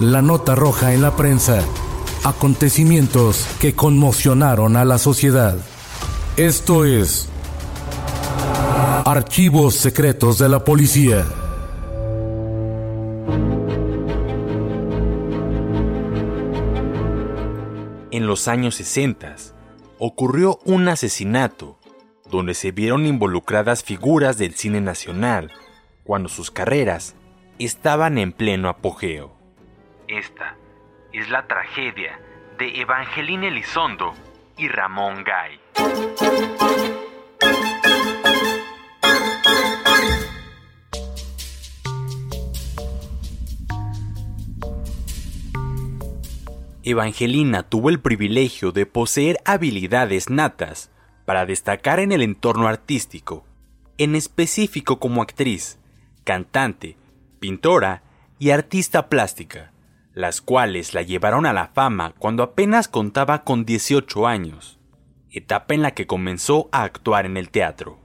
La nota roja en la prensa. Acontecimientos que conmocionaron a la sociedad. Esto es Archivos Secretos de la Policía. En los años 60 ocurrió un asesinato donde se vieron involucradas figuras del cine nacional cuando sus carreras estaban en pleno apogeo. Esta es la tragedia de Evangelina Elizondo y Ramón Gay. Evangelina tuvo el privilegio de poseer habilidades natas para destacar en el entorno artístico, en específico como actriz, cantante, pintora y artista plástica, las cuales la llevaron a la fama cuando apenas contaba con 18 años, etapa en la que comenzó a actuar en el teatro.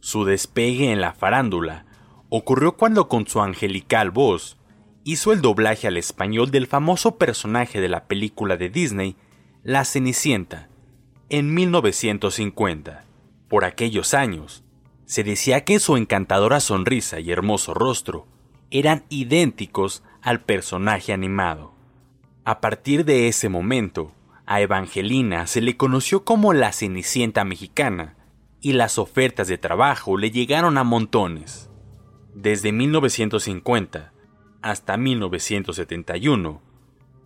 Su despegue en la farándula ocurrió cuando con su angelical voz hizo el doblaje al español del famoso personaje de la película de Disney, La Cenicienta, en 1950. Por aquellos años, se decía que su encantadora sonrisa y hermoso rostro eran idénticos al personaje animado. A partir de ese momento, a Evangelina se le conoció como la Cenicienta mexicana, y las ofertas de trabajo le llegaron a montones. Desde 1950 hasta 1971,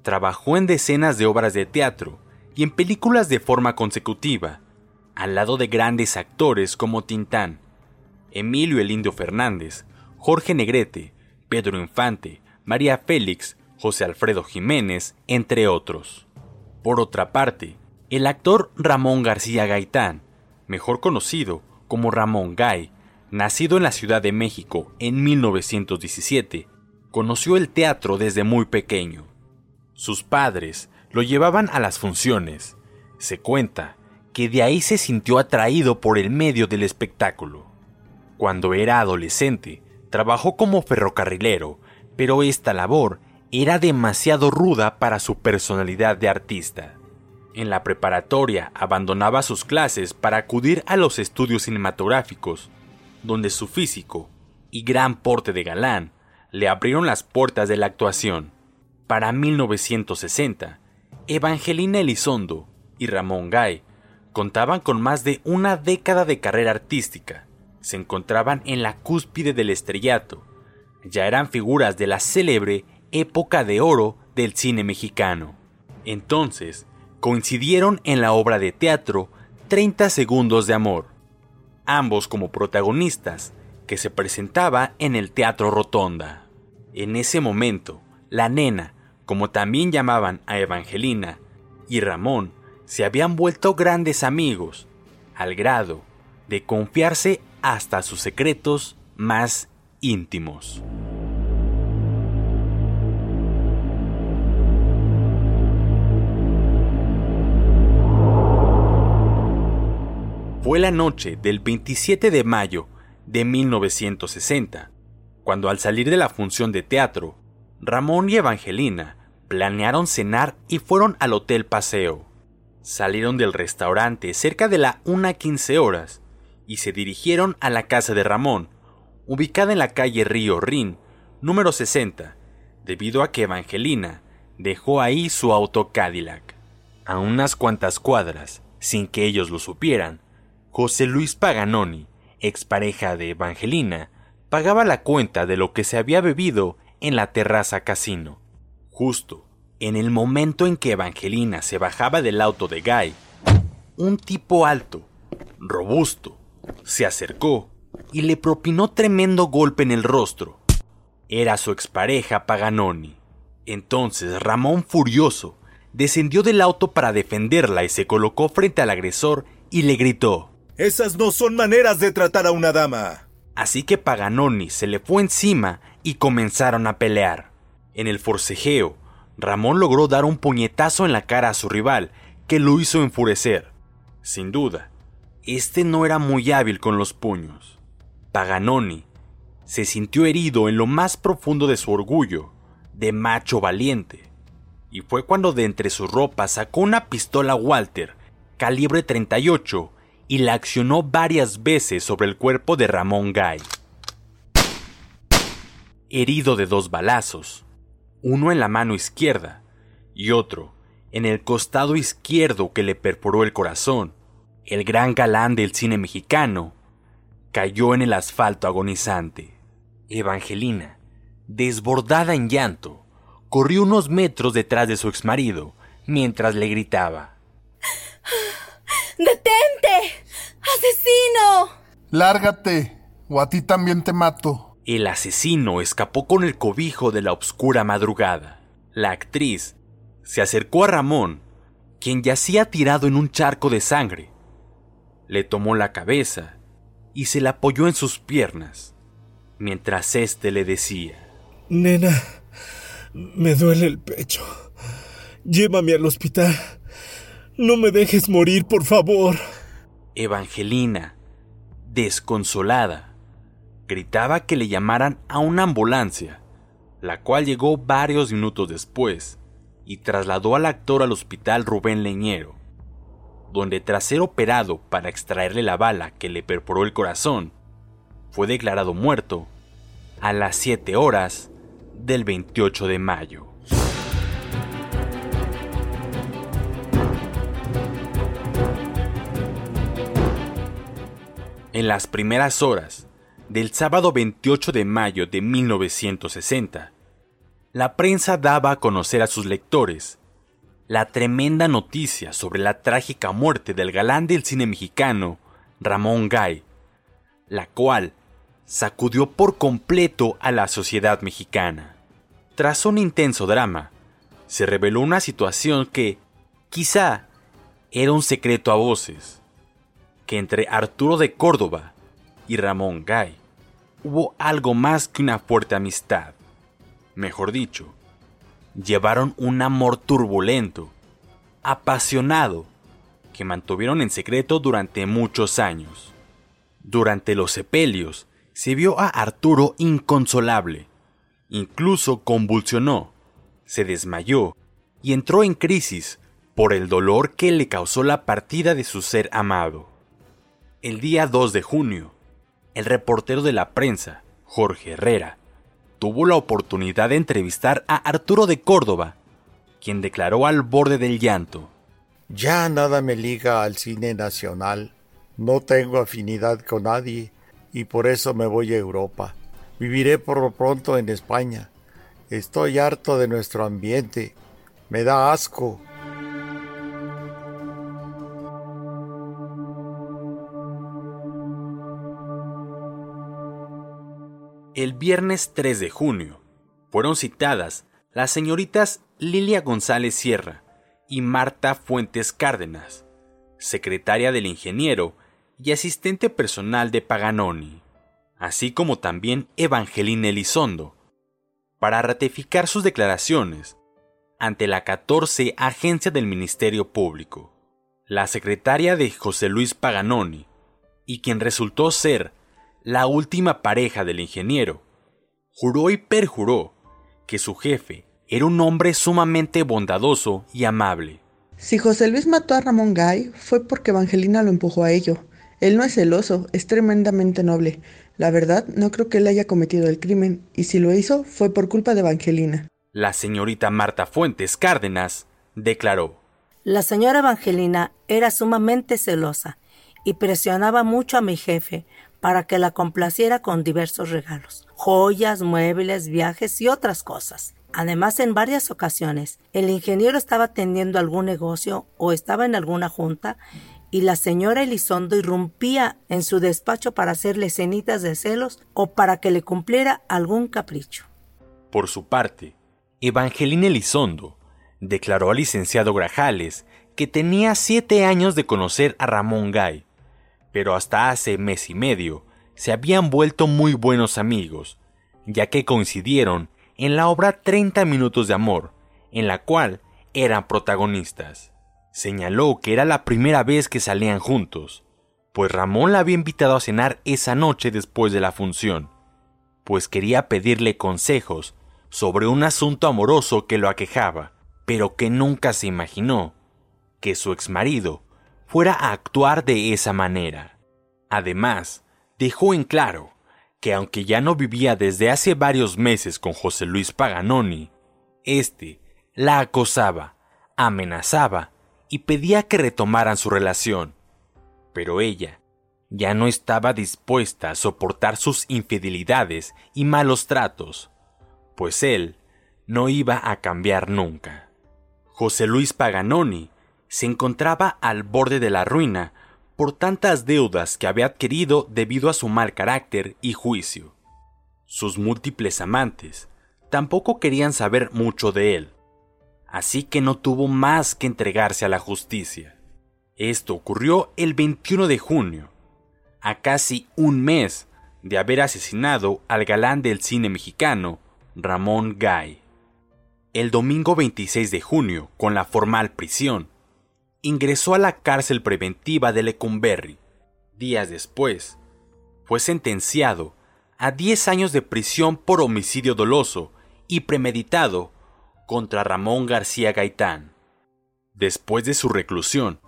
trabajó en decenas de obras de teatro y en películas de forma consecutiva, al lado de grandes actores como Tintán, Emilio el Indio Fernández, Jorge Negrete, Pedro Infante, María Félix, José Alfredo Jiménez, entre otros. Por otra parte, el actor Ramón García Gaitán, mejor conocido como Ramón Gay, nacido en la Ciudad de México en 1917, conoció el teatro desde muy pequeño. Sus padres lo llevaban a las funciones. Se cuenta que de ahí se sintió atraído por el medio del espectáculo. Cuando era adolescente, trabajó como ferrocarrilero, pero esta labor era demasiado ruda para su personalidad de artista. En la preparatoria abandonaba sus clases para acudir a los estudios cinematográficos, donde su físico y gran porte de galán le abrieron las puertas de la actuación. Para 1960, Evangelina Elizondo y Ramón Gay contaban con más de una década de carrera artística. Se encontraban en la cúspide del estrellato. Ya eran figuras de la célebre época de oro del cine mexicano. Entonces, coincidieron en la obra de teatro 30 Segundos de Amor, ambos como protagonistas, que se presentaba en el Teatro Rotonda. En ese momento, la nena, como también llamaban a Evangelina, y Ramón se habían vuelto grandes amigos, al grado de confiarse hasta sus secretos más íntimos. Fue la noche del 27 de mayo de 1960 cuando al salir de la función de teatro, Ramón y Evangelina planearon cenar y fueron al Hotel Paseo. Salieron del restaurante cerca de la 1.15 horas y se dirigieron a la casa de Ramón, ubicada en la calle Río Rin, número 60, debido a que Evangelina dejó ahí su auto Cadillac. A unas cuantas cuadras, sin que ellos lo supieran, José Luis Paganoni, expareja de Evangelina, pagaba la cuenta de lo que se había bebido en la terraza casino. Justo en el momento en que Evangelina se bajaba del auto de Guy, un tipo alto, robusto, se acercó y le propinó tremendo golpe en el rostro. Era su expareja Paganoni. Entonces Ramón, furioso, descendió del auto para defenderla y se colocó frente al agresor y le gritó: Esas no son maneras de tratar a una dama. Así que Paganoni se le fue encima y comenzaron a pelear. En el forcejeo, Ramón logró dar un puñetazo en la cara a su rival, que lo hizo enfurecer. Sin duda, este no era muy hábil con los puños. Paganoni se sintió herido en lo más profundo de su orgullo, de macho valiente, y fue cuando de entre sus ropas sacó una pistola Walter, calibre 38, y la accionó varias veces sobre el cuerpo de Ramón Gay. Herido de dos balazos, uno en la mano izquierda y otro en el costado izquierdo que le perforó el corazón, el gran galán del cine mexicano cayó en el asfalto agonizante. Evangelina, desbordada en llanto, corrió unos metros detrás de su exmarido mientras le gritaba. ¡Detente! ¡Asesino! Lárgate, o a ti también te mato. El asesino escapó con el cobijo de la oscura madrugada. La actriz se acercó a Ramón, quien yacía tirado en un charco de sangre. Le tomó la cabeza y se la apoyó en sus piernas, mientras éste le decía: Nena, me duele el pecho. Llévame al hospital. No me dejes morir, por favor. Evangelina, desconsolada, gritaba que le llamaran a una ambulancia, la cual llegó varios minutos después y trasladó al actor al hospital Rubén Leñero, donde tras ser operado para extraerle la bala que le perforó el corazón, fue declarado muerto a las 7 horas del 28 de mayo. En las primeras horas del sábado 28 de mayo de 1960, la prensa daba a conocer a sus lectores la tremenda noticia sobre la trágica muerte del galán del cine mexicano, Ramón Gay, la cual sacudió por completo a la sociedad mexicana. Tras un intenso drama, se reveló una situación que, quizá, era un secreto a voces, que entre Arturo de Córdoba y Ramón Gay hubo algo más que una fuerte amistad. Mejor dicho, llevaron un amor turbulento, apasionado, que mantuvieron en secreto durante muchos años. Durante los sepelios, se vio a Arturo inconsolable, incluso convulsionó, se desmayó y entró en crisis por el dolor que le causó la partida de su ser amado. El día 2 de junio, el reportero de la prensa, Jorge Herrera, tuvo la oportunidad de entrevistar a Arturo de Córdoba, quien declaró al borde del llanto. Ya nada me liga al cine nacional, no tengo afinidad con nadie y por eso me voy a Europa. Viviré por lo pronto en España. Estoy harto de nuestro ambiente. Me da asco. El viernes 3 de junio fueron citadas las señoritas Lilia González Sierra y Marta Fuentes Cárdenas, secretaria del ingeniero y asistente personal de Paganoni, así como también Evangelina Elizondo, para ratificar sus declaraciones ante la 14 Agencia del Ministerio Público. La secretaria de José Luis Paganoni, y quien resultó ser la última pareja del ingeniero, juró y perjuró que su jefe era un hombre sumamente bondadoso y amable. Si José Luis mató a Ramón Gay fue porque Evangelina lo empujó a ello. Él no es celoso, es tremendamente noble. La verdad, no creo que él haya cometido el crimen, y si lo hizo, fue por culpa de Evangelina. La señorita Marta Fuentes Cárdenas declaró. La señora Evangelina era sumamente celosa y presionaba mucho a mi jefe para que la complaciera con diversos regalos, joyas, muebles, viajes y otras cosas. Además, en varias ocasiones, el ingeniero estaba atendiendo algún negocio o estaba en alguna junta y la señora Elizondo irrumpía en su despacho para hacerle cenitas de celos o para que le cumpliera algún capricho. Por su parte, Evangelina Elizondo declaró al licenciado Grajales que tenía siete años de conocer a Ramón Gay, pero hasta hace mes y medio se habían vuelto muy buenos amigos, ya que coincidieron en la obra 30 minutos de amor, en la cual eran protagonistas. Señaló que era la primera vez que salían juntos, pues Ramón la había invitado a cenar esa noche después de la función, pues quería pedirle consejos sobre un asunto amoroso que lo aquejaba, pero que nunca se imaginó que su exmarido fuera a actuar de esa manera. Además, dejó en claro que aunque ya no vivía desde hace varios meses con José Luis Paganoni, éste la acosaba, amenazaba y pedía que retomaran su relación. Pero ella ya no estaba dispuesta a soportar sus infidelidades y malos tratos, pues él no iba a cambiar nunca. José Luis Paganoni se encontraba al borde de la ruina por tantas deudas que había adquirido debido a su mal carácter y juicio. Sus múltiples amantes tampoco querían saber mucho de él, así que no tuvo más que entregarse a la justicia. Esto ocurrió el 21 de junio, a casi un mes de haber asesinado al galán del cine mexicano, Ramón Gay. El domingo 26 de junio, con la formal prisión, ingresó a la cárcel preventiva de Lecumberri. Días después, fue sentenciado a 10 años de prisión por homicidio doloso y premeditado contra Ramón García Gaitán. Después de su reclusión,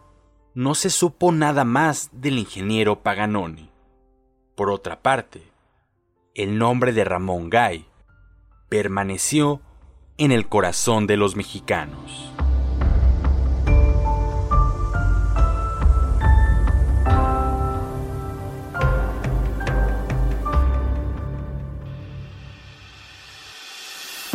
no se supo nada más del ingeniero Paganoni. Por otra parte, el nombre de Ramón Gay permaneció en el corazón de los mexicanos.